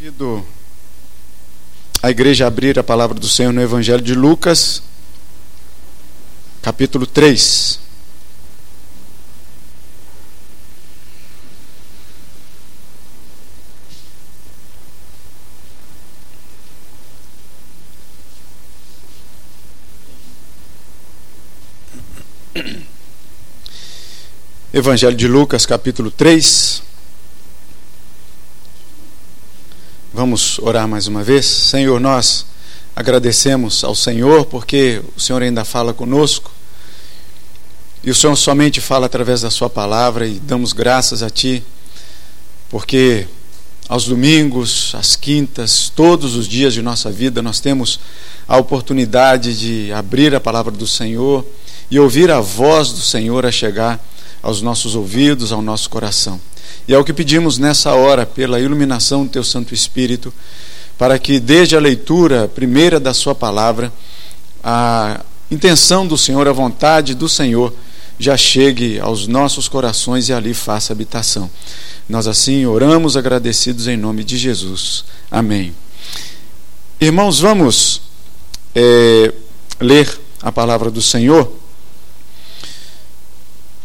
Convido a igreja a abrir a palavra do Senhor no Evangelho de Lucas, capítulo 3. Evangelho de Lucas, capítulo 3. Vamos orar mais uma vez. Senhor, nós agradecemos ao Senhor porque o Senhor ainda fala conosco. E o Senhor somente fala através da Sua palavra e damos graças a Ti, porque aos domingos, às quintas, todos os dias de nossa vida, nós temos a oportunidade de abrir a palavra do Senhor e ouvir a voz do Senhor a chegar aos nossos ouvidos, ao nosso coração. E é o que pedimos nessa hora, pela iluminação do Teu Santo Espírito, para que desde a leitura primeira da Sua palavra, a intenção do Senhor, a vontade do Senhor, já chegue aos nossos corações e ali faça habitação. Nós assim oramos agradecidos em nome de Jesus. Amém. Irmãos, vamos é, ler a palavra do Senhor.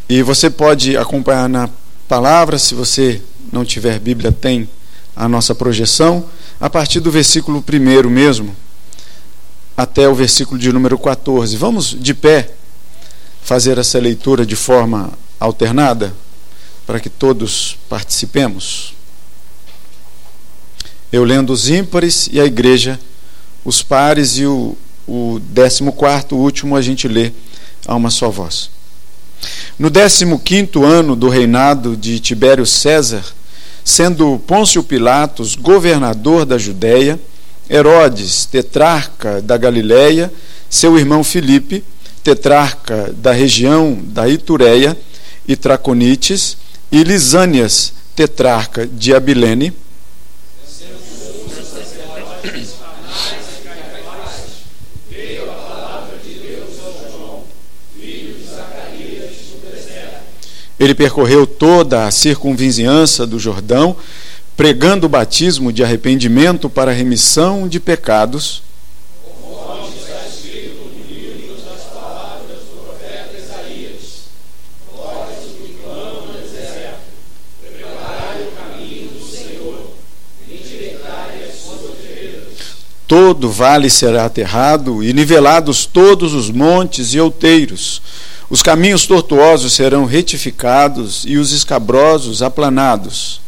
E você pode acompanhar na palavra, se você não tiver Bíblia, tem a nossa projeção, a partir do versículo 1 mesmo, até o versículo de número 14. Vamos de pé fazer essa leitura de forma alternada, para que todos participemos. Eu lendo os ímpares e a igreja, os pares e o, o décimo quarto, o último, a gente lê a uma só voz. No 15 ano do reinado de Tibério César, sendo Pôncio Pilatos governador da Judéia, Herodes, tetrarca da Galiléia, seu irmão Filipe, tetrarca da região da Itureia e Traconites, e Lisânias, tetrarca de Abilene, Ele percorreu toda a circunvizinhança do Jordão, pregando o batismo de arrependimento para remissão de pecados. Todo vale será aterrado e nivelados todos os montes e outeiros os caminhos tortuosos serão retificados e os escabrosos aplanados.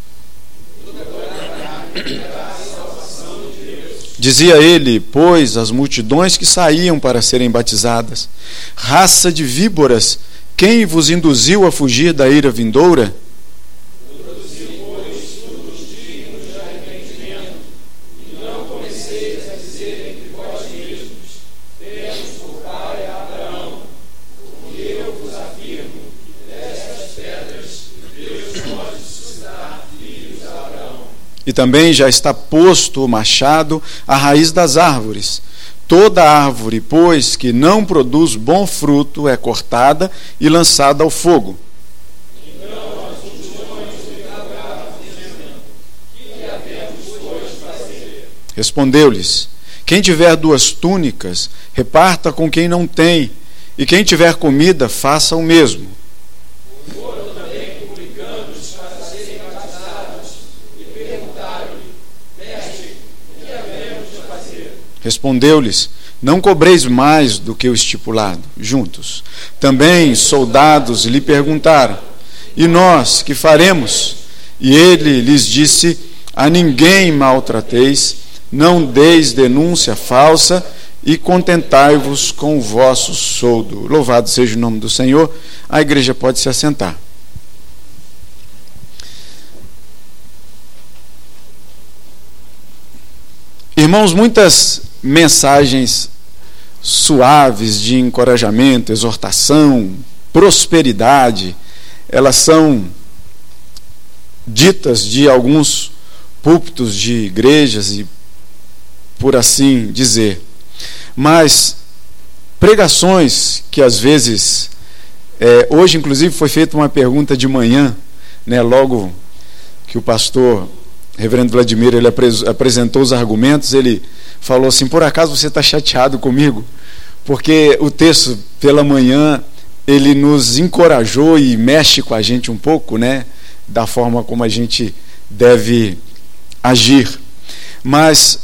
Dizia ele, pois, as multidões que saíam para serem batizadas: Raça de víboras, quem vos induziu a fugir da ira vindoura? E também já está posto o machado à raiz das árvores. Toda árvore, pois, que não produz bom fruto, é cortada e lançada ao fogo. Respondeu-lhes: Quem tiver duas túnicas, reparta com quem não tem, e quem tiver comida, faça o mesmo. Respondeu-lhes: Não cobreis mais do que o estipulado, juntos. Também soldados lhe perguntaram: E nós que faremos? E ele lhes disse: A ninguém maltrateis, não deis denúncia falsa e contentai-vos com o vosso soldo. Louvado seja o nome do Senhor. A igreja pode se assentar. Irmãos, muitas mensagens suaves de encorajamento, exortação, prosperidade, elas são ditas de alguns púlpitos de igrejas e por assim dizer. Mas pregações que às vezes é, hoje inclusive foi feita uma pergunta de manhã, né, logo que o pastor reverendo Vladimir ele apresentou os argumentos, ele falou assim: por acaso você está chateado comigo? Porque o texto pela manhã ele nos encorajou e mexe com a gente um pouco, né? Da forma como a gente deve agir. Mas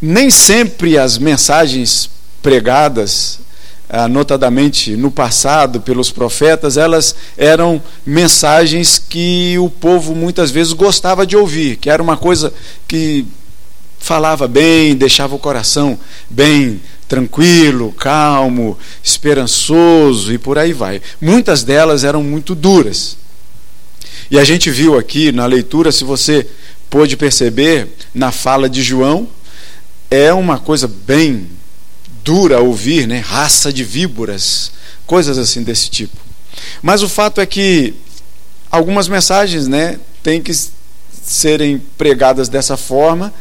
nem sempre as mensagens pregadas ah, notadamente no passado pelos profetas, elas eram mensagens que o povo muitas vezes gostava de ouvir, que era uma coisa que falava bem, deixava o coração bem tranquilo, calmo, esperançoso e por aí vai. Muitas delas eram muito duras. E a gente viu aqui na leitura, se você pôde perceber, na fala de João, é uma coisa bem dura a ouvir, né? raça de víboras, coisas assim desse tipo. Mas o fato é que algumas mensagens né, têm que serem pregadas dessa forma,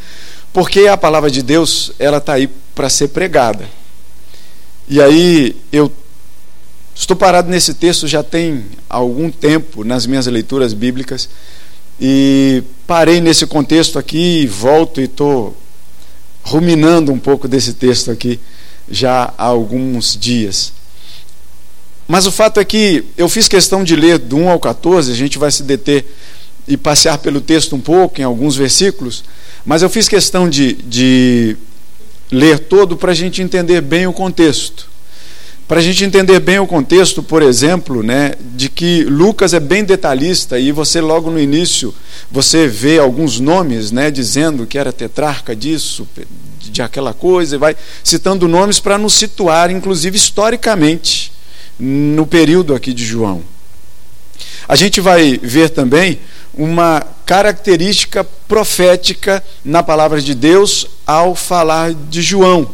porque a palavra de Deus ela está aí para ser pregada. E aí eu estou parado nesse texto já tem algum tempo nas minhas leituras bíblicas e parei nesse contexto aqui e volto e estou ruminando um pouco desse texto aqui já há alguns dias. Mas o fato é que eu fiz questão de ler do 1 ao 14, a gente vai se deter e passear pelo texto um pouco, em alguns versículos, mas eu fiz questão de, de ler todo para a gente entender bem o contexto. Para a gente entender bem o contexto, por exemplo, né, de que Lucas é bem detalhista e você logo no início você vê alguns nomes, né, dizendo que era tetrarca disso, de aquela coisa, e vai citando nomes para nos situar, inclusive historicamente, no período aqui de João. A gente vai ver também uma característica profética na palavra de Deus ao falar de João.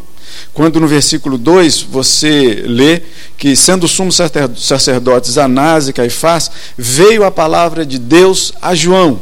Quando no versículo 2 você lê que, sendo sumos sacerdotes Anás e Caifás, veio a palavra de Deus a João.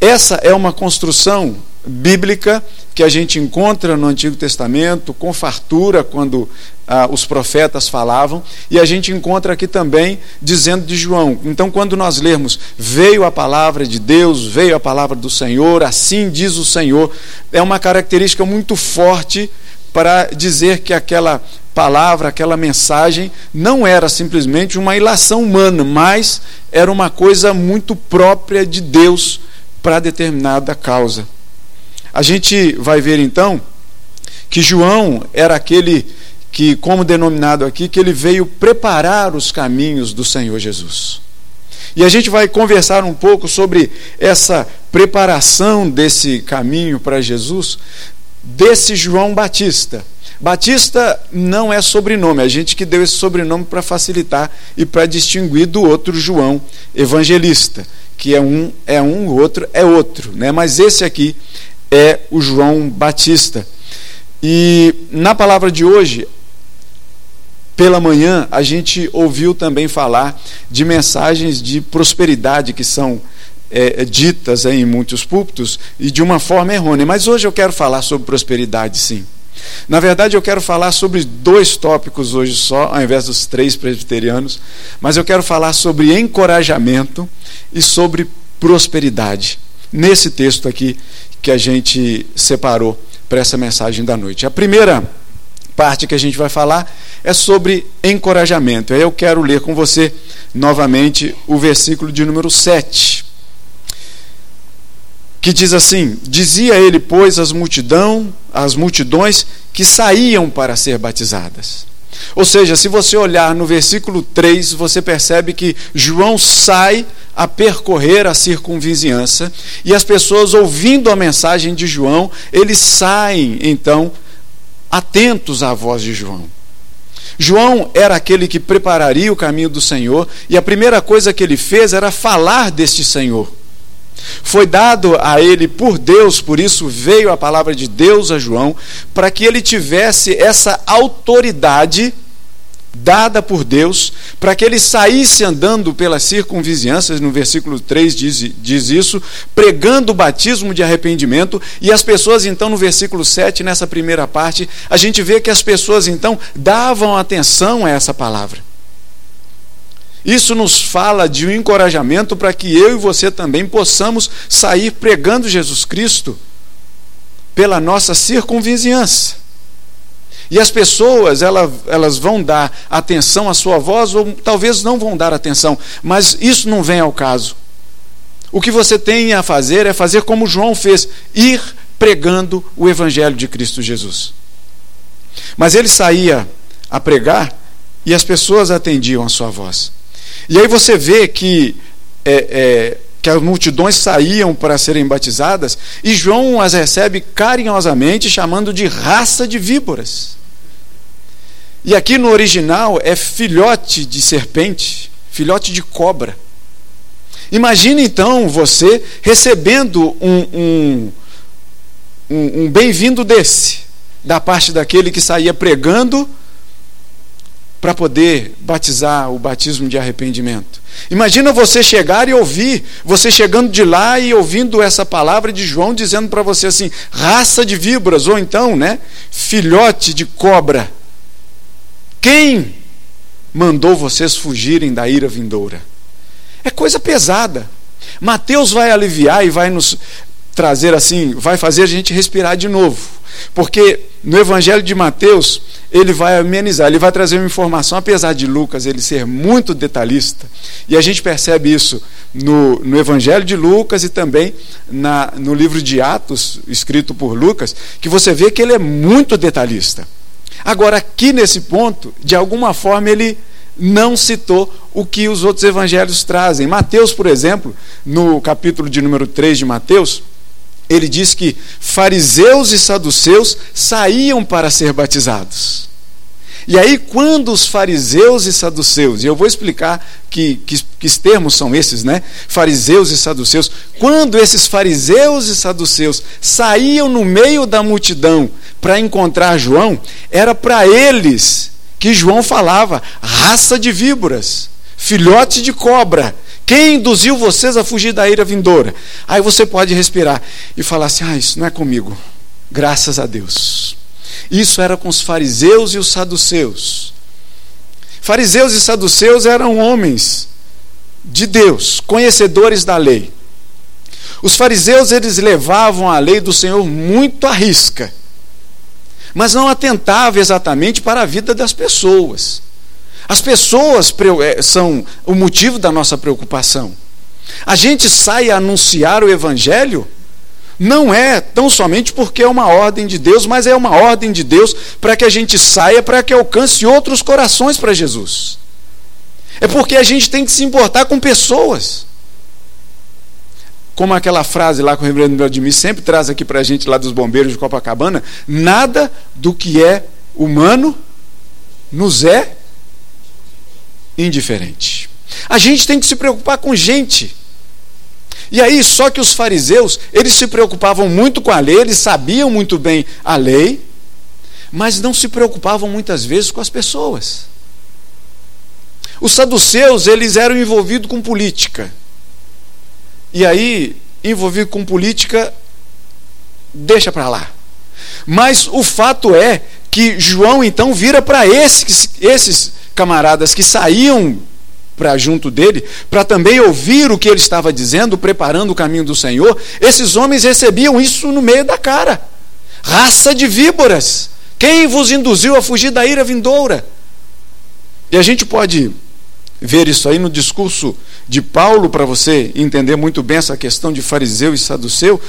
Essa é uma construção bíblica que a gente encontra no Antigo Testamento com fartura quando ah, os profetas falavam, e a gente encontra aqui também dizendo de João. Então, quando nós lermos, veio a palavra de Deus, veio a palavra do Senhor, assim diz o Senhor, é uma característica muito forte para dizer que aquela palavra, aquela mensagem, não era simplesmente uma ilação humana, mas era uma coisa muito própria de Deus para determinada causa. A gente vai ver então que João era aquele que, como denominado aqui, que ele veio preparar os caminhos do Senhor Jesus. E a gente vai conversar um pouco sobre essa preparação desse caminho para Jesus, desse João Batista. Batista não é sobrenome, a gente que deu esse sobrenome para facilitar e para distinguir do outro João evangelista, que é um é um, o outro é outro, né? Mas esse aqui é o João Batista. E na palavra de hoje, pela manhã, a gente ouviu também falar de mensagens de prosperidade que são é, ditas em muitos púlpitos e de uma forma errônea. Mas hoje eu quero falar sobre prosperidade, sim. Na verdade, eu quero falar sobre dois tópicos hoje só, ao invés dos três presbiterianos, mas eu quero falar sobre encorajamento e sobre prosperidade. Nesse texto aqui que a gente separou para essa mensagem da noite. A primeira parte que a gente vai falar é sobre encorajamento. Aí eu quero ler com você novamente o versículo de número 7. Que diz assim: Dizia ele, pois, às multidão, às multidões que saíam para ser batizadas. Ou seja, se você olhar no versículo 3, você percebe que João sai a percorrer a circunvizinhança e as pessoas ouvindo a mensagem de João, eles saem então atentos à voz de João. João era aquele que prepararia o caminho do Senhor e a primeira coisa que ele fez era falar deste Senhor. Foi dado a ele por Deus, por isso veio a palavra de Deus a João, para que ele tivesse essa autoridade dada por Deus para que ele saísse andando pelas circunvizinhanças, no versículo 3 diz, diz isso, pregando o batismo de arrependimento, e as pessoas então no versículo 7, nessa primeira parte, a gente vê que as pessoas então davam atenção a essa palavra. Isso nos fala de um encorajamento para que eu e você também possamos sair pregando Jesus Cristo pela nossa circunvizinhança. E as pessoas, elas, vão dar atenção à sua voz ou talvez não vão dar atenção, mas isso não vem ao caso. O que você tem a fazer é fazer como João fez, ir pregando o evangelho de Cristo Jesus. Mas ele saía a pregar e as pessoas atendiam a sua voz. E aí você vê que, é, é, que as multidões saíam para serem batizadas e João as recebe carinhosamente, chamando de raça de víboras. E aqui no original é filhote de serpente, filhote de cobra. Imagine então você recebendo um, um, um, um bem-vindo desse, da parte daquele que saía pregando para poder batizar o batismo de arrependimento. Imagina você chegar e ouvir, você chegando de lá e ouvindo essa palavra de João dizendo para você assim: raça de víboras, ou então, né, filhote de cobra. Quem mandou vocês fugirem da ira vindoura? É coisa pesada. Mateus vai aliviar e vai nos trazer assim, vai fazer a gente respirar de novo. Porque no Evangelho de Mateus, ele vai amenizar, ele vai trazer uma informação, apesar de Lucas ele ser muito detalhista, e a gente percebe isso no, no Evangelho de Lucas e também na, no livro de Atos, escrito por Lucas, que você vê que ele é muito detalhista. Agora, aqui nesse ponto, de alguma forma, ele não citou o que os outros evangelhos trazem. Mateus, por exemplo, no capítulo de número 3 de Mateus, ele diz que fariseus e saduceus saíam para ser batizados. E aí, quando os fariseus e saduceus, e eu vou explicar que, que, que termos são esses, né? Fariseus e saduceus. Quando esses fariseus e saduceus saíam no meio da multidão para encontrar João, era para eles que João falava: raça de víboras, filhote de cobra. Quem induziu vocês a fugir da ira vindoura? Aí você pode respirar e falar assim: ah, isso não é comigo. Graças a Deus. Isso era com os fariseus e os saduceus. Fariseus e saduceus eram homens de Deus, conhecedores da lei. Os fariseus eles levavam a lei do Senhor muito à risca, mas não atentavam exatamente para a vida das pessoas. As pessoas eh, são o motivo da nossa preocupação. A gente sai a anunciar o Evangelho não é tão somente porque é uma ordem de Deus, mas é uma ordem de Deus para que a gente saia, para que alcance outros corações para Jesus. É porque a gente tem que se importar com pessoas. Como aquela frase lá que o reverendo Vladimir sempre traz aqui para a gente lá dos bombeiros de Copacabana: nada do que é humano nos é indiferente. A gente tem que se preocupar com gente. E aí, só que os fariseus, eles se preocupavam muito com a lei, eles sabiam muito bem a lei, mas não se preocupavam muitas vezes com as pessoas. Os saduceus, eles eram envolvidos com política. E aí, envolvido com política, deixa para lá. Mas o fato é que João então vira para esses, esses camaradas que saíam para junto dele, para também ouvir o que ele estava dizendo, preparando o caminho do Senhor, esses homens recebiam isso no meio da cara. Raça de víboras, quem vos induziu a fugir da ira vindoura? E a gente pode ver isso aí no discurso de Paulo, para você entender muito bem essa questão de fariseu e saduceu.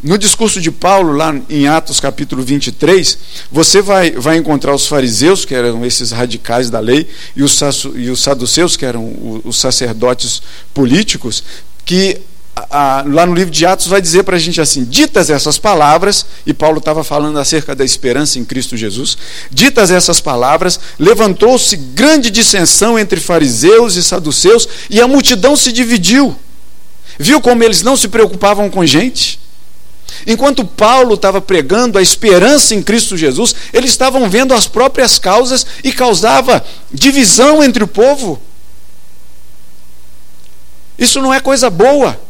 No discurso de Paulo, lá em Atos capítulo 23, você vai, vai encontrar os fariseus, que eram esses radicais da lei, e os, e os saduceus, que eram os sacerdotes políticos, que a, lá no livro de Atos vai dizer para a gente assim: ditas essas palavras, e Paulo estava falando acerca da esperança em Cristo Jesus, ditas essas palavras, levantou-se grande dissensão entre fariseus e saduceus, e a multidão se dividiu. Viu como eles não se preocupavam com gente? Enquanto Paulo estava pregando a esperança em Cristo Jesus, eles estavam vendo as próprias causas e causava divisão entre o povo. Isso não é coisa boa.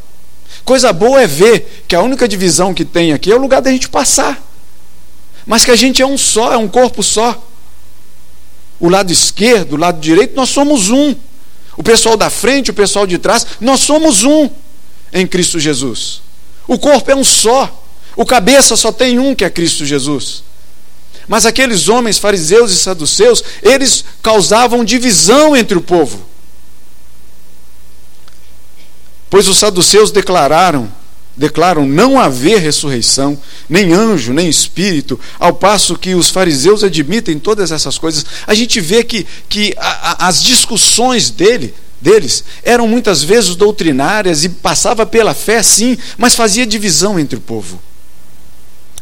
Coisa boa é ver que a única divisão que tem aqui é o lugar da gente passar. Mas que a gente é um só, é um corpo só. O lado esquerdo, o lado direito, nós somos um. O pessoal da frente, o pessoal de trás, nós somos um em Cristo Jesus. O corpo é um só. O cabeça só tem um que é Cristo Jesus. Mas aqueles homens fariseus e saduceus, eles causavam divisão entre o povo. Pois os saduceus declararam, declaram não haver ressurreição, nem anjo, nem espírito, ao passo que os fariseus admitem todas essas coisas. A gente vê que, que a, a, as discussões dele, deles eram muitas vezes doutrinárias e passava pela fé, sim, mas fazia divisão entre o povo.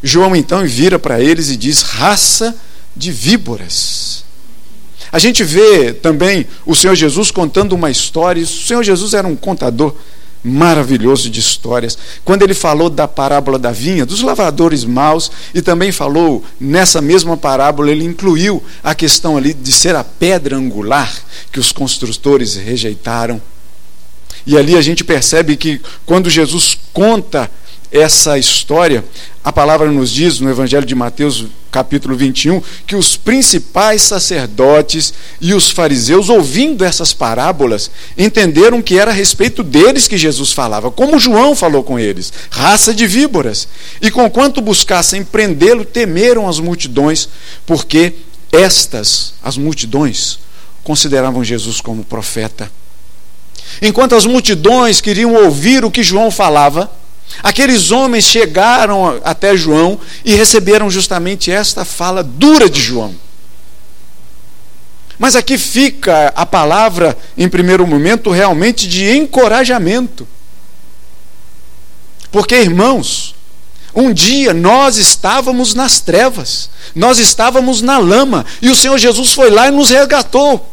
João então vira para eles e diz: raça de víboras. A gente vê também o Senhor Jesus contando uma história. O Senhor Jesus era um contador maravilhoso de histórias. Quando ele falou da parábola da vinha, dos lavradores maus, e também falou nessa mesma parábola, ele incluiu a questão ali de ser a pedra angular que os construtores rejeitaram. E ali a gente percebe que quando Jesus conta essa história, a palavra nos diz no Evangelho de Mateus, capítulo 21, que os principais sacerdotes e os fariseus, ouvindo essas parábolas, entenderam que era a respeito deles que Jesus falava, como João falou com eles, raça de víboras. E conquanto buscassem prendê-lo, temeram as multidões, porque estas, as multidões, consideravam Jesus como profeta. Enquanto as multidões queriam ouvir o que João falava, Aqueles homens chegaram até João e receberam justamente esta fala dura de João. Mas aqui fica a palavra, em primeiro momento, realmente de encorajamento. Porque, irmãos, um dia nós estávamos nas trevas, nós estávamos na lama, e o Senhor Jesus foi lá e nos resgatou.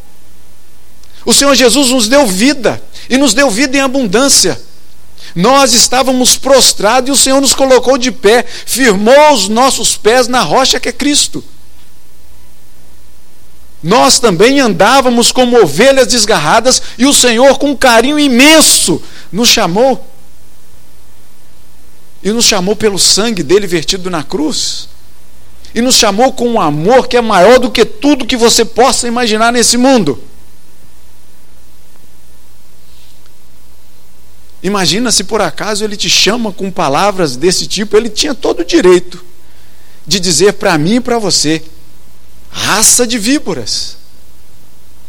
O Senhor Jesus nos deu vida, e nos deu vida em abundância. Nós estávamos prostrados e o Senhor nos colocou de pé, firmou os nossos pés na rocha que é Cristo. Nós também andávamos como ovelhas desgarradas e o Senhor, com um carinho imenso, nos chamou. E nos chamou pelo sangue dele vertido na cruz. E nos chamou com um amor que é maior do que tudo que você possa imaginar nesse mundo. Imagina se por acaso ele te chama com palavras desse tipo, ele tinha todo o direito de dizer para mim e para você: raça de víboras.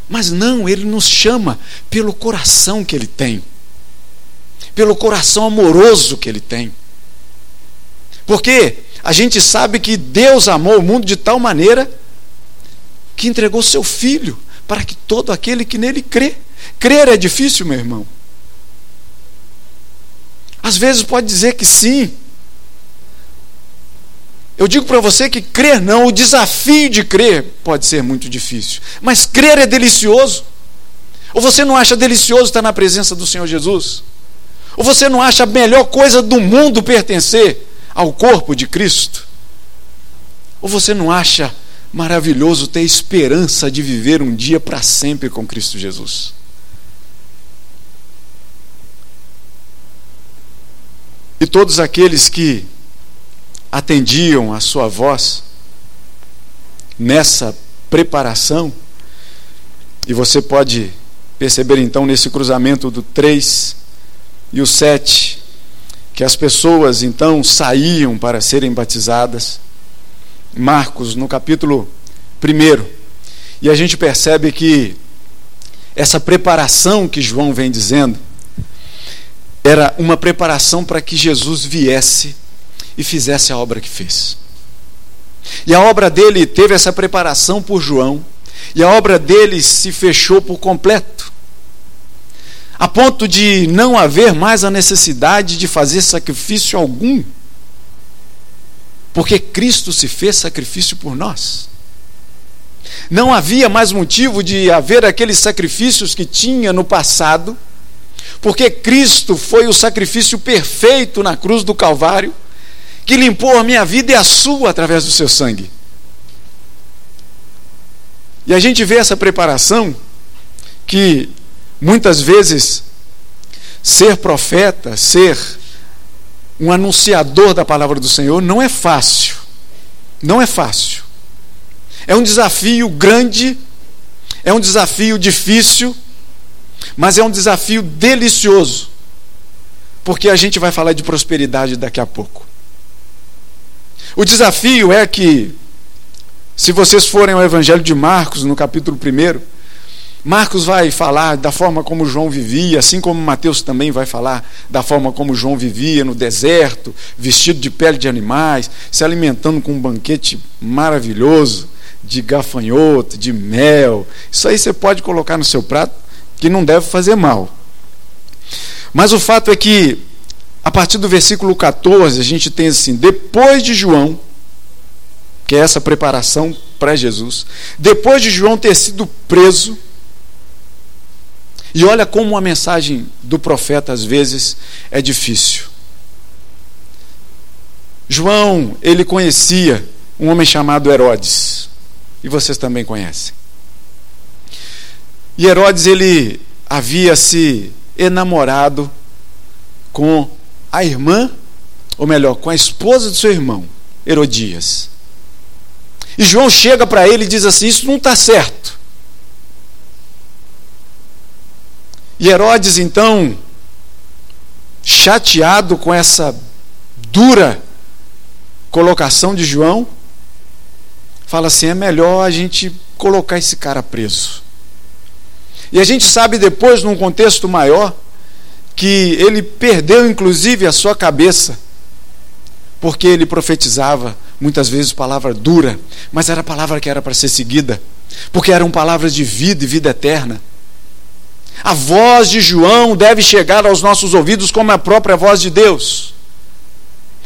Mas não, ele nos chama pelo coração que ele tem, pelo coração amoroso que ele tem. Porque a gente sabe que Deus amou o mundo de tal maneira que entregou seu filho para que todo aquele que nele crê. Crer é difícil, meu irmão. Às vezes pode dizer que sim. Eu digo para você que crer não, o desafio de crer pode ser muito difícil. Mas crer é delicioso. Ou você não acha delicioso estar na presença do Senhor Jesus? Ou você não acha a melhor coisa do mundo pertencer ao corpo de Cristo? Ou você não acha maravilhoso ter esperança de viver um dia para sempre com Cristo Jesus? E todos aqueles que atendiam a sua voz nessa preparação, e você pode perceber então nesse cruzamento do 3 e o 7, que as pessoas então saíam para serem batizadas. Marcos, no capítulo 1, e a gente percebe que essa preparação que João vem dizendo, era uma preparação para que Jesus viesse e fizesse a obra que fez. E a obra dele teve essa preparação por João, e a obra dele se fechou por completo, a ponto de não haver mais a necessidade de fazer sacrifício algum, porque Cristo se fez sacrifício por nós. Não havia mais motivo de haver aqueles sacrifícios que tinha no passado porque Cristo foi o sacrifício perfeito na cruz do Calvário, que limpou a minha vida e a sua através do seu sangue. E a gente vê essa preparação que muitas vezes ser profeta, ser um anunciador da palavra do Senhor não é fácil. Não é fácil. É um desafio grande, é um desafio difícil, Mas é um desafio delicioso, porque a gente vai falar de prosperidade daqui a pouco. O desafio é que, se vocês forem ao Evangelho de Marcos, no capítulo 1, Marcos vai falar da forma como João vivia, assim como Mateus também vai falar da forma como João vivia no deserto, vestido de pele de animais, se alimentando com um banquete maravilhoso de gafanhoto, de mel. Isso aí você pode colocar no seu prato, que não deve fazer mal. Mas o fato é que, a partir do versículo 14, a gente tem assim: depois de João, que é essa preparação para Jesus, depois de João ter sido preso, e olha como a mensagem do profeta às vezes é difícil. João, ele conhecia um homem chamado Herodes e vocês também conhecem. E Herodes ele havia se enamorado com a irmã, ou melhor, com a esposa do seu irmão, Herodias. E João chega para ele e diz assim: Isso não está certo. E Herodes, então, chateado com essa dura colocação de João, fala assim: é melhor a gente colocar esse cara preso. E a gente sabe depois, num contexto maior, que ele perdeu inclusive a sua cabeça, porque ele profetizava muitas vezes palavra dura, mas era palavra que era para ser seguida, porque eram palavras de vida e vida eterna. A voz de João deve chegar aos nossos ouvidos como a própria voz de Deus.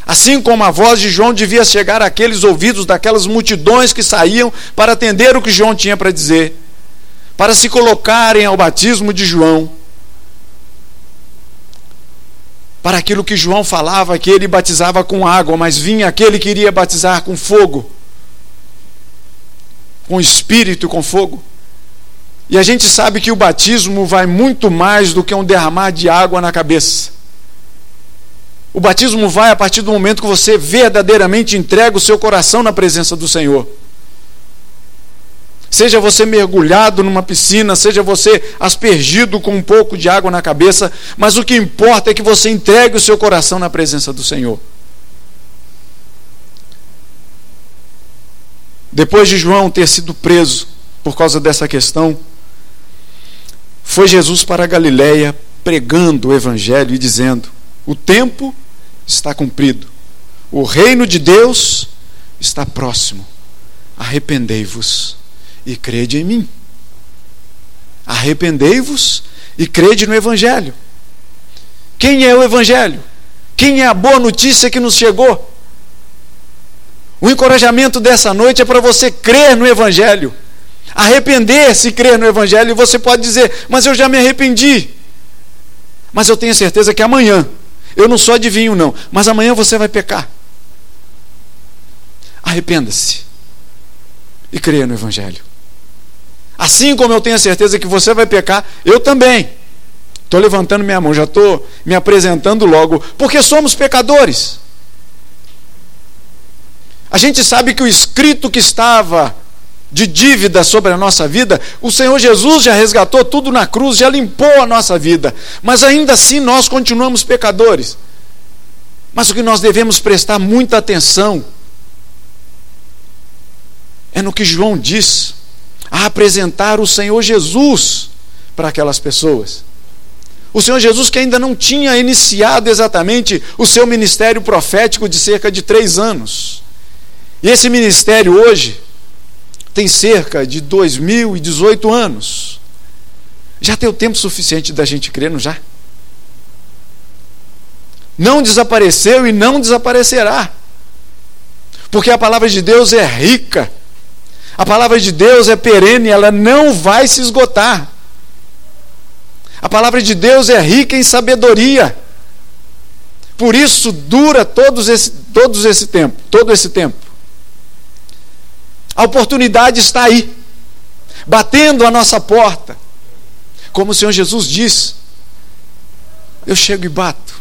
Assim como a voz de João devia chegar àqueles ouvidos daquelas multidões que saíam para atender o que João tinha para dizer, para se colocarem ao batismo de João, para aquilo que João falava, que ele batizava com água, mas vinha aquele que iria batizar com fogo, com espírito e com fogo. E a gente sabe que o batismo vai muito mais do que um derramar de água na cabeça. O batismo vai a partir do momento que você verdadeiramente entrega o seu coração na presença do Senhor. Seja você mergulhado numa piscina, seja você aspergido com um pouco de água na cabeça, mas o que importa é que você entregue o seu coração na presença do Senhor. Depois de João ter sido preso por causa dessa questão, foi Jesus para a Galiléia pregando o evangelho e dizendo: o tempo está cumprido. O reino de Deus está próximo. Arrependei-vos e crede em mim. Arrependei-vos e crede no Evangelho. Quem é o Evangelho? Quem é a boa notícia que nos chegou? O encorajamento dessa noite é para você crer no Evangelho. Arrepender-se e crer no Evangelho. E você pode dizer, mas eu já me arrependi. Mas eu tenho certeza que amanhã eu não sou adivinho, não, mas amanhã você vai pecar. Arrependa-se e creia no Evangelho. Assim como eu tenho a certeza que você vai pecar, eu também. Estou levantando minha mão, já estou me apresentando logo, porque somos pecadores. A gente sabe que o escrito que estava de dívida sobre a nossa vida, o Senhor Jesus já resgatou tudo na cruz, já limpou a nossa vida, mas ainda assim nós continuamos pecadores. Mas o que nós devemos prestar muita atenção é no que João diz, a apresentar o Senhor Jesus para aquelas pessoas. O Senhor Jesus que ainda não tinha iniciado exatamente o seu ministério profético de cerca de três anos. E esse ministério hoje tem cerca de 2018 anos. Já tem o tempo suficiente da gente crer, não já? Não desapareceu e não desaparecerá. Porque a palavra de Deus é rica. A palavra de Deus é perene, ela não vai se esgotar. A palavra de Deus é rica em sabedoria. Por isso dura todos esse, todos esse tempo, todo esse tempo. A oportunidade está aí, batendo a nossa porta. Como o Senhor Jesus diz: Eu chego e bato.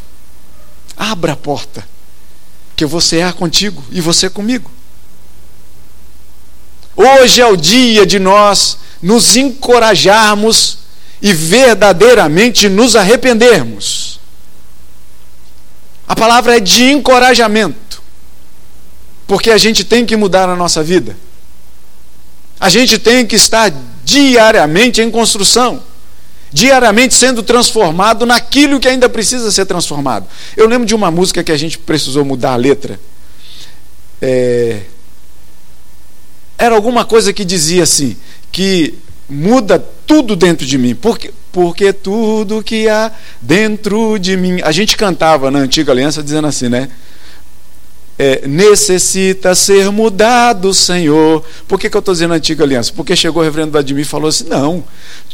Abra a porta, que eu vou cear contigo e você comigo. Hoje é o dia de nós nos encorajarmos e verdadeiramente nos arrependermos. A palavra é de encorajamento, porque a gente tem que mudar a nossa vida. A gente tem que estar diariamente em construção, diariamente sendo transformado naquilo que ainda precisa ser transformado. Eu lembro de uma música que a gente precisou mudar a letra. É... Era alguma coisa que dizia assim: que muda tudo dentro de mim, porque, porque tudo que há dentro de mim. A gente cantava na antiga aliança dizendo assim, né? é, necessita ser mudado, Senhor. Por que, que eu estou dizendo antiga aliança? Porque chegou o reverendo Vladimir e falou assim: não,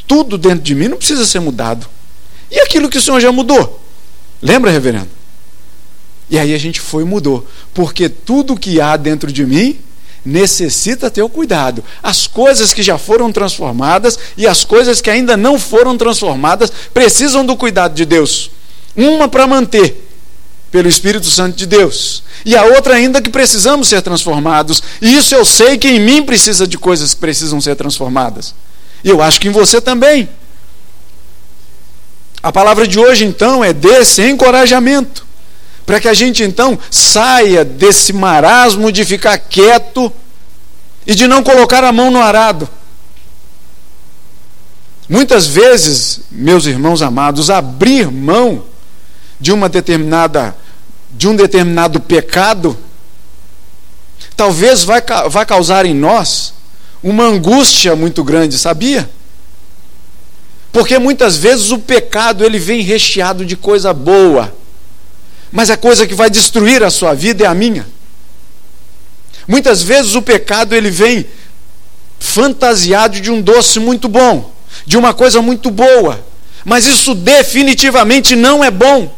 tudo dentro de mim não precisa ser mudado. E aquilo que o Senhor já mudou? Lembra, reverendo? E aí a gente foi e mudou. Porque tudo que há dentro de mim necessita ter o cuidado. As coisas que já foram transformadas e as coisas que ainda não foram transformadas precisam do cuidado de Deus. Uma para manter pelo Espírito Santo de Deus. E a outra ainda que precisamos ser transformados. E isso eu sei que em mim precisa de coisas que precisam ser transformadas. E eu acho que em você também. A palavra de hoje então é desse encorajamento, para que a gente então saia desse marasmo de ficar quieto e de não colocar a mão no arado. Muitas vezes, meus irmãos amados, abrir mão de uma determinada de um determinado pecado, talvez vai, vai causar em nós uma angústia muito grande, sabia? Porque muitas vezes o pecado ele vem recheado de coisa boa, mas a coisa que vai destruir a sua vida é a minha. Muitas vezes o pecado ele vem fantasiado de um doce muito bom, de uma coisa muito boa, mas isso definitivamente não é bom.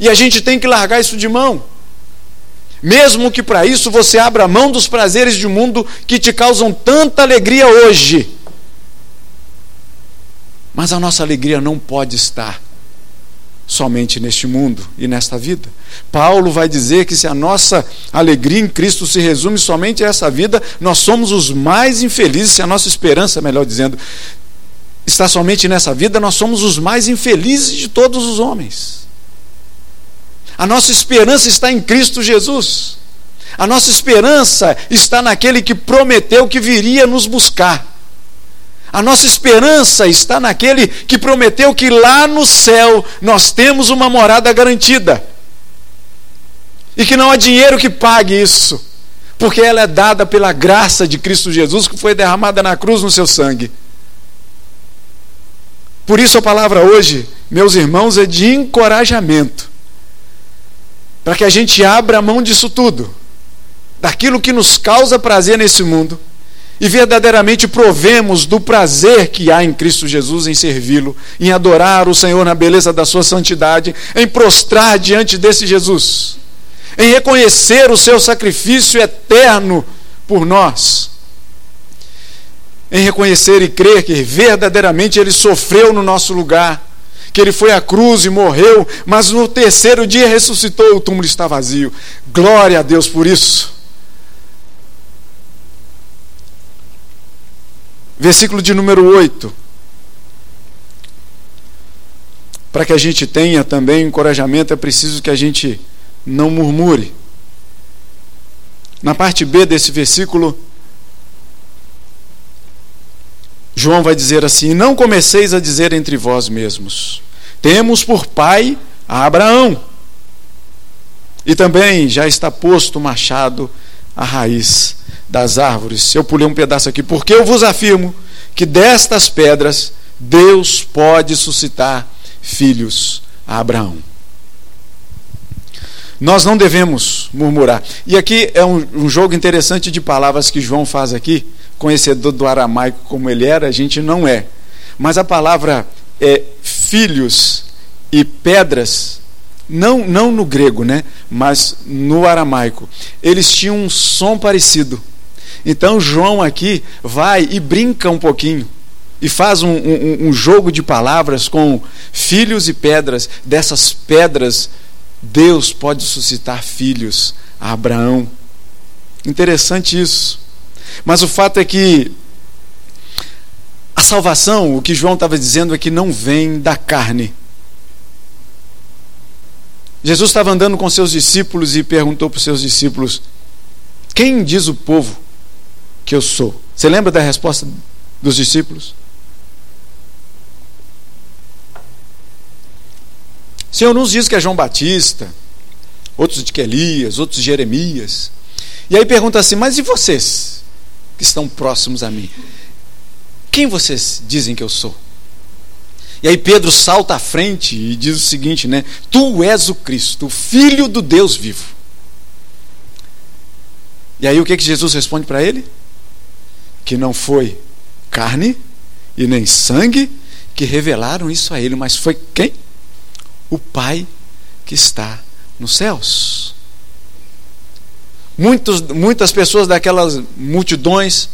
E a gente tem que largar isso de mão. Mesmo que para isso você abra mão dos prazeres de um mundo que te causam tanta alegria hoje. Mas a nossa alegria não pode estar somente neste mundo e nesta vida. Paulo vai dizer que se a nossa alegria em Cristo se resume somente a essa vida, nós somos os mais infelizes, se a nossa esperança, melhor dizendo, está somente nessa vida, nós somos os mais infelizes de todos os homens. A nossa esperança está em Cristo Jesus. A nossa esperança está naquele que prometeu que viria nos buscar. A nossa esperança está naquele que prometeu que lá no céu nós temos uma morada garantida. E que não há dinheiro que pague isso, porque ela é dada pela graça de Cristo Jesus que foi derramada na cruz no seu sangue. Por isso a palavra hoje, meus irmãos, é de encorajamento para que a gente abra a mão disso tudo, daquilo que nos causa prazer nesse mundo, e verdadeiramente provemos do prazer que há em Cristo Jesus em servi-lo, em adorar o Senhor na beleza da sua santidade, em prostrar diante desse Jesus, em reconhecer o seu sacrifício eterno por nós, em reconhecer e crer que verdadeiramente ele sofreu no nosso lugar que ele foi à cruz e morreu, mas no terceiro dia ressuscitou, o túmulo está vazio. Glória a Deus por isso. Versículo de número 8. Para que a gente tenha também encorajamento, é preciso que a gente não murmure. Na parte B desse versículo, João vai dizer assim: Não comeceis a dizer entre vós mesmos, temos por pai a Abraão. E também já está posto o machado à raiz das árvores. Eu pulei um pedaço aqui, porque eu vos afirmo que destas pedras Deus pode suscitar filhos a Abraão. Nós não devemos murmurar. E aqui é um, um, jogo interessante de palavras que João faz aqui. Conhecedor do aramaico como ele era, a gente não é. Mas a palavra é, filhos e pedras, não, não no grego, né, mas no aramaico, eles tinham um som parecido. Então João aqui vai e brinca um pouquinho e faz um, um, um jogo de palavras com filhos e pedras. Dessas pedras, Deus pode suscitar filhos a Abraão. Interessante isso. Mas o fato é que A salvação, o que João estava dizendo é que não vem da carne. Jesus estava andando com seus discípulos e perguntou para os seus discípulos: Quem diz o povo que eu sou? Você lembra da resposta dos discípulos? Senhor, uns diz que é João Batista, outros de que Elias, outros de Jeremias. E aí pergunta assim: Mas e vocês que estão próximos a mim? Quem vocês dizem que eu sou? E aí Pedro salta à frente e diz o seguinte, né? Tu és o Cristo, o Filho do Deus vivo. E aí o que, que Jesus responde para ele? Que não foi carne e nem sangue que revelaram isso a ele, mas foi quem? O Pai que está nos céus. Muitos, muitas pessoas daquelas multidões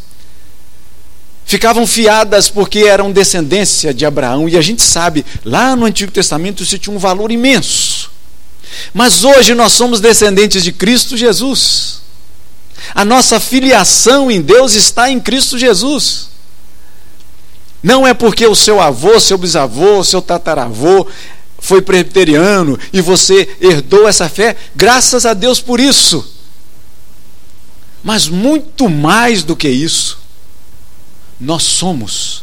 ficavam fiadas porque eram descendência de Abraão, e a gente sabe, lá no Antigo Testamento isso tinha um valor imenso. Mas hoje nós somos descendentes de Cristo Jesus. A nossa filiação em Deus está em Cristo Jesus. Não é porque o seu avô, seu bisavô, seu tataravô foi presbiteriano e você herdou essa fé, graças a Deus por isso. Mas muito mais do que isso, nós somos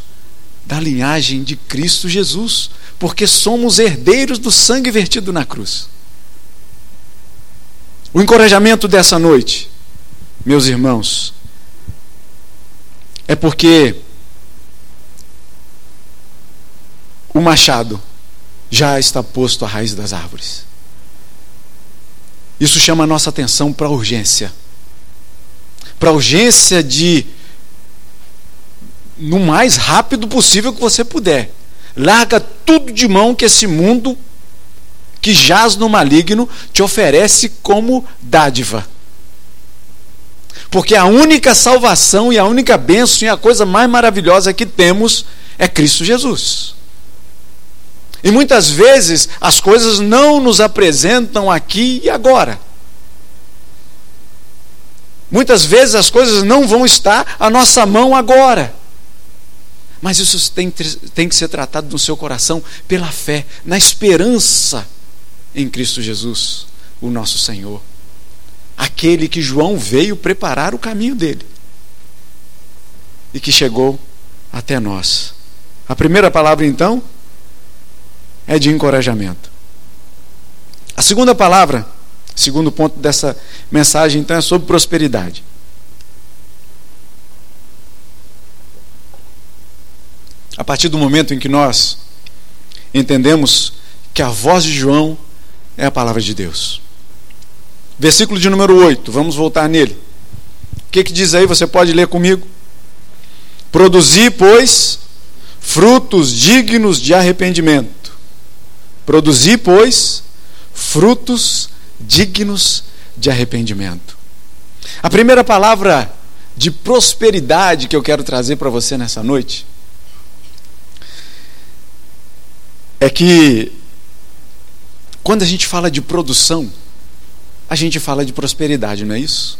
da linhagem de Cristo Jesus, porque somos herdeiros do sangue vertido na cruz. O encorajamento dessa noite, meus irmãos, é porque o machado já está posto à raiz das árvores. Isso chama a nossa atenção para a urgência. Para a urgência de, no mais rápido possível que você puder, larga tudo de mão que esse mundo que jaz no maligno te oferece como dádiva. Porque a única salvação e a única bênção e a coisa mais maravilhosa que temos é Cristo Jesus. E muitas vezes as coisas não nos apresentam aqui e agora. Muitas vezes as coisas não vão estar à nossa mão agora. Mas isso tem, tem que ser tratado no seu coração pela fé, na esperança em Cristo Jesus, o nosso Senhor. Aquele que João veio preparar o caminho dele e que chegou até nós. A primeira palavra, então, é de encorajamento. A segunda palavra, segundo ponto dessa mensagem, então, é sobre prosperidade. A partir do momento em que nós entendemos que a voz de João é a palavra de Deus. Versículo de número 8, vamos voltar nele. O que, que diz aí? Você pode ler comigo? Produzir, pois, frutos dignos de arrependimento Produzi, pois, frutos dignos de arrependimento. A primeira palavra de prosperidade que eu quero trazer para você nessa noite é que quando a gente fala de produção, a gente fala de prosperidade, não é isso?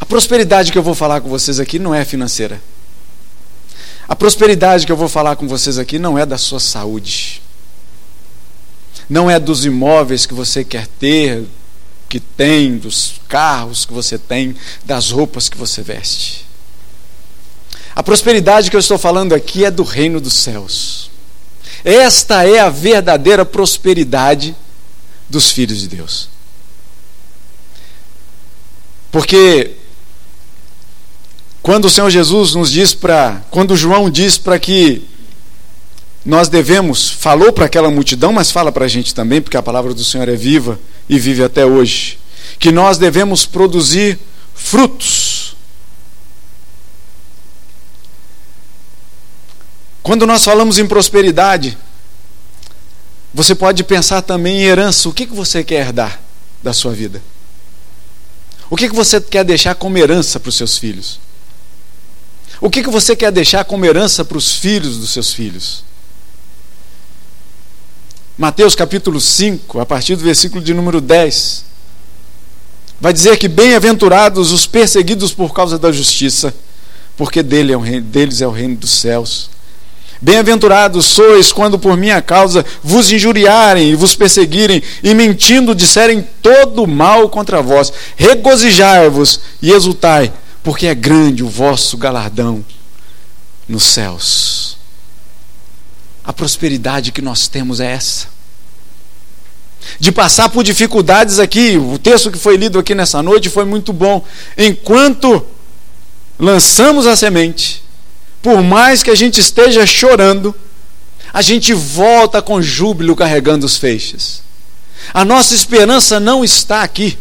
A prosperidade que eu vou falar com vocês aqui não é financeira. A prosperidade que eu vou falar com vocês aqui não é da sua saúde não é dos imóveis que você quer ter, que tem, dos carros que você tem, das roupas que você veste. A prosperidade que eu estou falando aqui é do reino dos céus. Esta é a verdadeira prosperidade dos filhos de Deus. Porque quando o Senhor Jesus nos diz para, quando João diz para que nós devemos, falou para aquela multidão, mas fala para a gente também, porque a palavra do Senhor é viva e vive até hoje, que nós devemos produzir frutos. Quando nós falamos em prosperidade, você pode pensar também em herança. O que, que você quer herdar da sua vida? O que, que você quer deixar como herança para os seus filhos? O que, que você quer deixar como herança para os filhos dos seus filhos? Mateus capítulo 5, a partir do versículo de número 10, vai dizer que bem-aventurados os perseguidos por causa da justiça, porque dele é o reino, deles é o reino dos céus. Bem-aventurados sois quando por minha causa vos injuriarem e vos perseguirem e mentindo disserem todo mal contra vós. Regozijai-vos e exultai, porque é grande o vosso galardão nos céus. A prosperidade que nós temos é essa. De passar por dificuldades aqui, o texto que foi lido aqui nessa noite foi muito bom. Enquanto lançamos a semente, por mais que a gente esteja chorando, a gente volta com júbilo carregando os feixes. A nossa esperança não está aqui.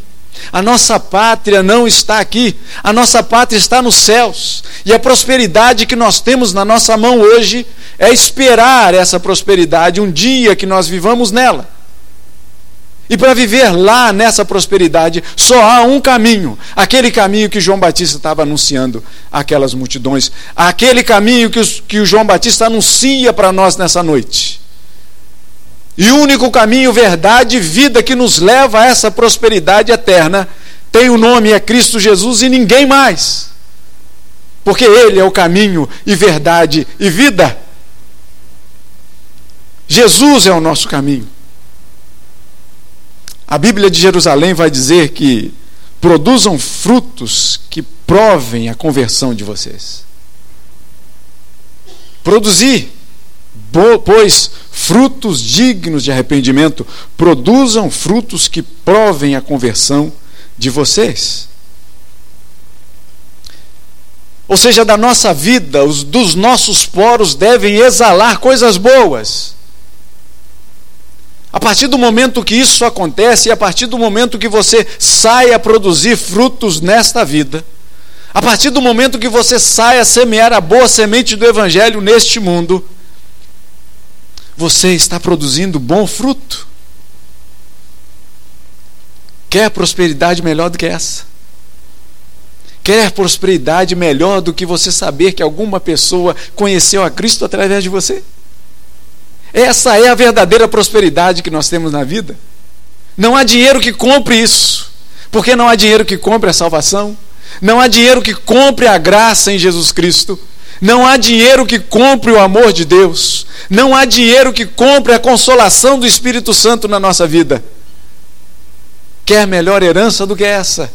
A nossa pátria não está aqui. A nossa pátria está nos céus. E a prosperidade que nós temos na nossa mão hoje é esperar essa prosperidade um dia que nós vivamos nela. E para viver lá nessa prosperidade, só há um caminho, aquele caminho que João Batista estava anunciando àquelas multidões, aquele caminho que, os, que o João Batista anuncia para nós nessa noite. E o único caminho, verdade e vida que nos leva a essa prosperidade eterna tem o um nome, é Cristo Jesus e ninguém mais. Porque Ele é o caminho e verdade e vida. Jesus é o nosso caminho. A Bíblia de Jerusalém vai dizer que produzam frutos que provem a conversão de vocês. Produzir, pois frutos dignos de arrependimento, produzam frutos que provem a conversão de vocês. Ou seja, da nossa vida, os, dos nossos poros devem exalar coisas boas. A partir do momento que isso acontece, e a partir do momento que você sai a produzir frutos nesta vida, a partir do momento que você sai a semear a boa semente do Evangelho neste mundo, você está produzindo bom fruto. Quer prosperidade melhor do que essa? Quer prosperidade melhor do que você saber que alguma pessoa conheceu a Cristo através de você? Essa é a verdadeira prosperidade que nós temos na vida. Não há dinheiro que compre isso, porque não há dinheiro que compre a salvação, não há dinheiro que compre a graça em Jesus Cristo, não há dinheiro que compre o amor de Deus, não há dinheiro que compre a consolação do Espírito Santo na nossa vida. Quer melhor herança do que essa?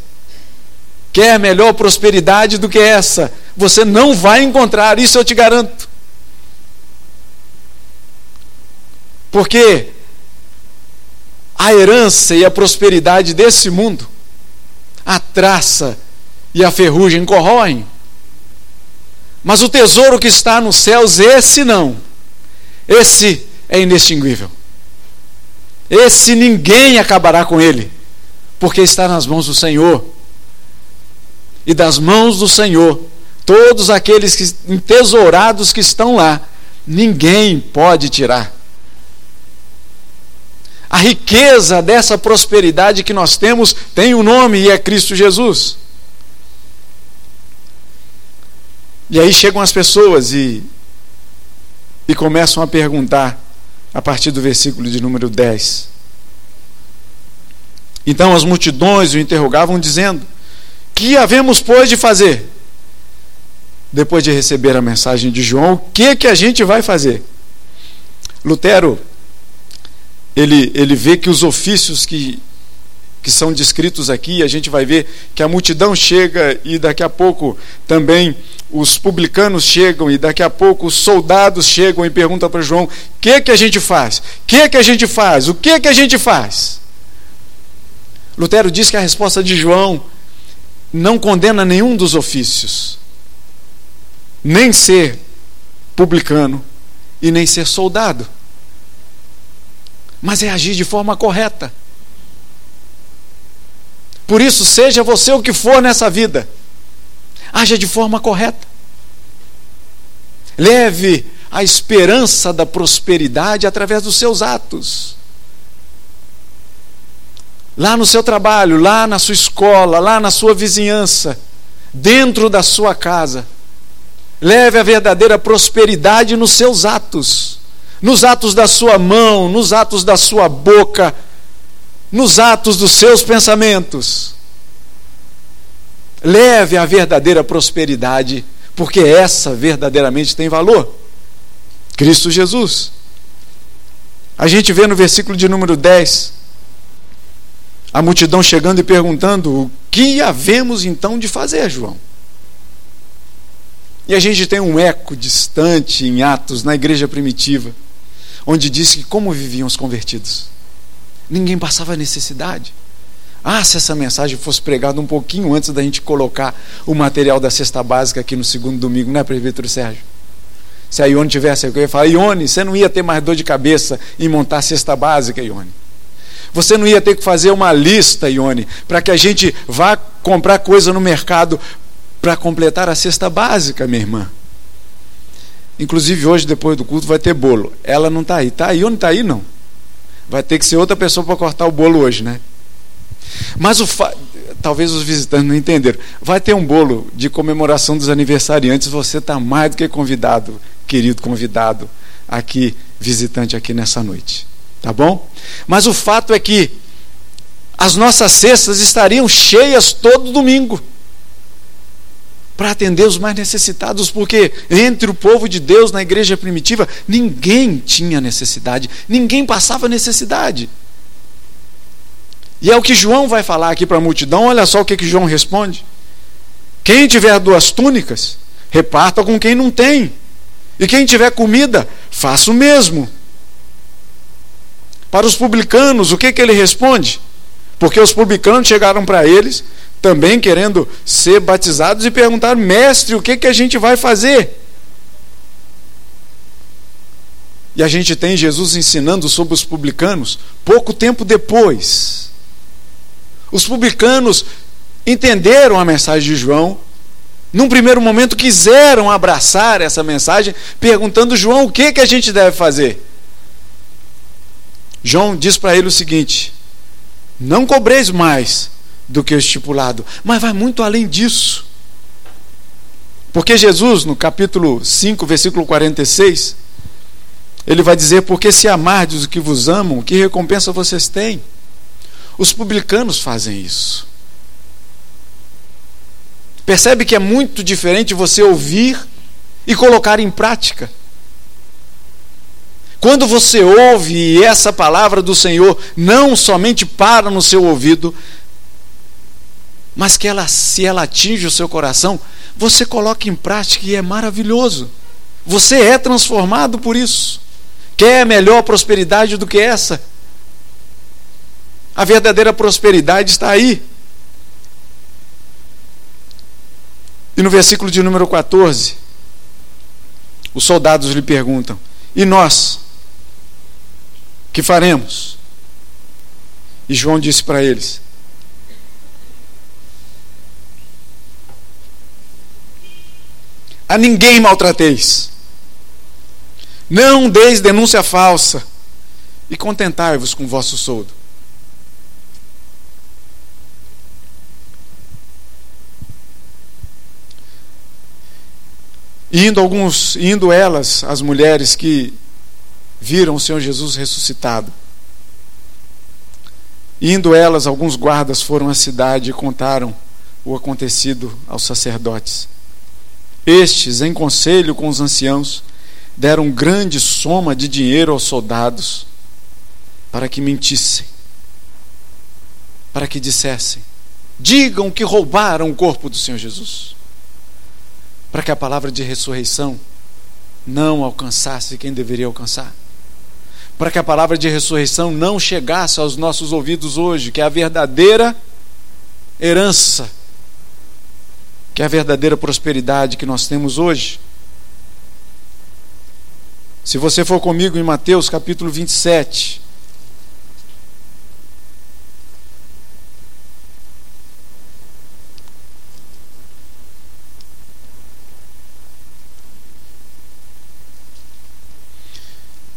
Quer melhor prosperidade do que essa? Você não vai encontrar, isso eu te garanto. Porque a herança e a prosperidade desse mundo, a traça e a ferrugem corroem. Mas o tesouro que está nos céus, esse não. Esse é inextinguível. Esse ninguém acabará com ele, porque está nas mãos do Senhor. E das mãos do Senhor, todos aqueles que, entesourados que estão lá, ninguém pode tirar a riqueza dessa prosperidade que nós temos tem um nome e é Cristo Jesus. E aí chegam as pessoas e, e começam a perguntar, a partir do versículo de número 10. Então as multidões o interrogavam, dizendo: Que havemos, pois, de fazer? Depois de receber a mensagem de João, o que, que a gente vai fazer? Lutero ele, ele vê que os ofícios que, que são descritos aqui, a gente vai ver que a multidão chega e daqui a pouco também os publicanos chegam e daqui a pouco os soldados chegam e perguntam para João: o que, que a gente faz? O que, que a gente faz? O que, que a gente faz? Lutero diz que a resposta de João não condena nenhum dos ofícios, nem ser publicano e nem ser soldado mas é agir de forma correta. Por isso, seja você o que for nessa vida, haja de forma correta. Leve a esperança da prosperidade através dos seus atos. Lá no seu trabalho, lá na sua escola, lá na sua vizinhança, dentro da sua casa. Leve a verdadeira prosperidade nos seus atos nos atos da sua mão, nos atos da sua boca, nos atos dos seus pensamentos. Leve a verdadeira prosperidade porque essa verdadeiramente tem valor. Cristo Jesus. A gente vê no versículo de número 10 a multidão chegando e perguntando: o que havemos então de fazer, João? E a gente tem um eco distante em Atos, na igreja primitiva, onde diz que como viviam os convertidos. Ninguém passava necessidade. Ah, se essa mensagem fosse pregada um pouquinho antes da gente colocar o material da cesta básica aqui no segundo domingo, né, presbítero Sérgio? Se a Ione tivesse aqui, eu ia falar, Ione, você não ia ter mais dor de cabeça em montar a cesta básica, Ione. Você não ia ter que fazer uma lista, Ione, para que a gente vá comprar coisa no mercado para completar a cesta básica, minha irmã. Inclusive hoje, depois do culto, vai ter bolo. Ela não está aí. Está aí ou não está aí, não? Vai ter que ser outra pessoa para cortar o bolo hoje, né? Mas o fa... talvez os visitantes não entenderam. Vai ter um bolo de comemoração dos aniversariantes. Você está mais do que convidado, querido convidado, aqui, visitante aqui nessa noite. Tá bom? Mas o fato é que as nossas cestas estariam cheias todo domingo para atender os mais necessitados, porque entre o povo de Deus na igreja primitiva, ninguém tinha necessidade, ninguém passava necessidade. E é o que João vai falar aqui para a multidão. Olha só o que, que João responde: Quem tiver duas túnicas, reparta com quem não tem. E quem tiver comida, faça o mesmo. Para os publicanos, o que, que ele responde? Porque os publicanos chegaram para eles, também querendo ser batizados, e perguntaram: Mestre, o que, que a gente vai fazer? E a gente tem Jesus ensinando sobre os publicanos pouco tempo depois. Os publicanos entenderam a mensagem de João, num primeiro momento quiseram abraçar essa mensagem, perguntando João o que que a gente deve fazer. João diz para ele o seguinte: Não cobreis mais do que o estipulado, mas vai muito além disso. Porque Jesus, no capítulo 5, versículo 46, ele vai dizer: Porque se amardes o que vos amam, que recompensa vocês têm? Os publicanos fazem isso. Percebe que é muito diferente você ouvir e colocar em prática. Quando você ouve essa palavra do Senhor, não somente para no seu ouvido, mas que ela, se ela atinge o seu coração, você coloca em prática e é maravilhoso. Você é transformado por isso. Quer melhor prosperidade do que essa? A verdadeira prosperidade está aí. E no versículo de número 14, os soldados lhe perguntam: E nós? Que faremos? E João disse para eles: A ninguém maltrateis, não deis denúncia falsa, e contentai-vos com vosso soldo. Indo alguns, indo elas, as mulheres que viram o Senhor Jesus ressuscitado. Indo elas, alguns guardas foram à cidade e contaram o acontecido aos sacerdotes. Estes, em conselho com os anciãos, deram grande soma de dinheiro aos soldados para que mentissem, para que dissessem: digam que roubaram o corpo do Senhor Jesus para que a palavra de ressurreição não alcançasse quem deveria alcançar. Para que a palavra de ressurreição não chegasse aos nossos ouvidos hoje, que é a verdadeira herança, que é a verdadeira prosperidade que nós temos hoje. Se você for comigo em Mateus capítulo 27,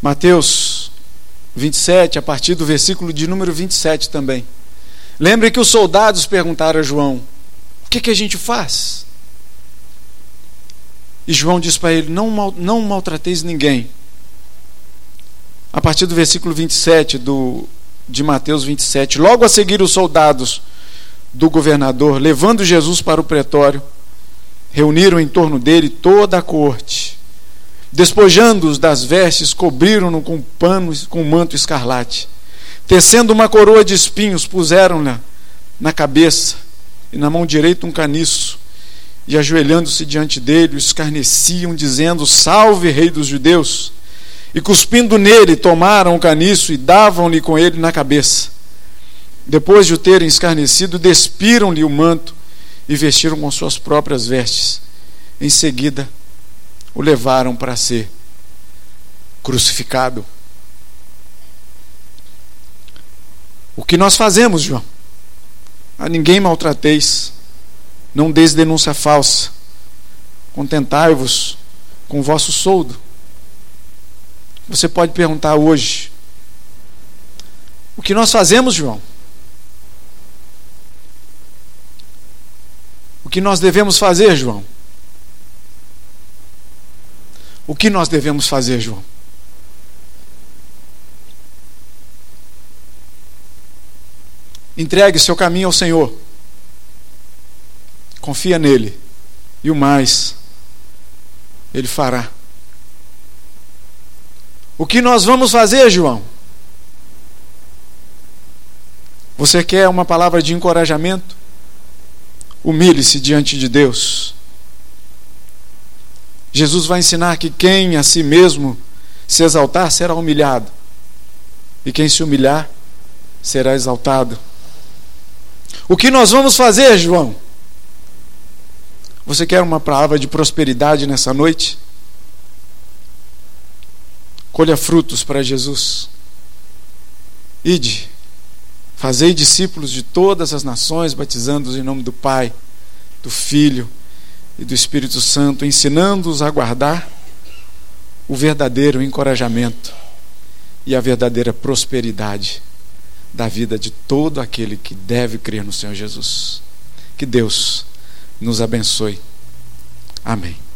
Mateus 27, a partir do versículo de número 27 também. Lembre que os soldados perguntaram a João: O que, que a gente faz? E João diz para ele: não, mal, não maltrateis ninguém. A partir do versículo 27 do, de Mateus 27. Logo a seguir, os soldados do governador, levando Jesus para o pretório, reuniram em torno dele toda a corte. Despojando-os das vestes, cobriram-no com pano, com manto escarlate. Tecendo uma coroa de espinhos, puseram-na na cabeça e na mão direita um caniço. E ajoelhando-se diante dele, o escarneciam, dizendo: Salve, Rei dos Judeus! E cuspindo nele, tomaram o caniço e davam-lhe com ele na cabeça. Depois de o terem escarnecido, despiram-lhe o manto e vestiram com suas próprias vestes. Em seguida, o levaram para ser crucificado. O que nós fazemos, João? A ninguém maltrateis, não deis denúncia falsa, contentai-vos com o vosso soldo. Você pode perguntar hoje: o que nós fazemos, João? O que nós devemos fazer, João? O que nós devemos fazer, João? Entregue seu caminho ao Senhor. Confia nele. E o mais, ele fará. O que nós vamos fazer, João? Você quer uma palavra de encorajamento? Humilhe-se diante de Deus. Jesus vai ensinar que quem a si mesmo se exaltar será humilhado, e quem se humilhar será exaltado. O que nós vamos fazer, João? Você quer uma palavra de prosperidade nessa noite? Colha frutos para Jesus. Ide, fazei discípulos de todas as nações, batizando-os em nome do Pai, do Filho e do Espírito Santo, ensinando-os a guardar o verdadeiro encorajamento e a verdadeira prosperidade da vida de todo aquele que deve crer no Senhor Jesus. Que Deus nos abençoe. Amém.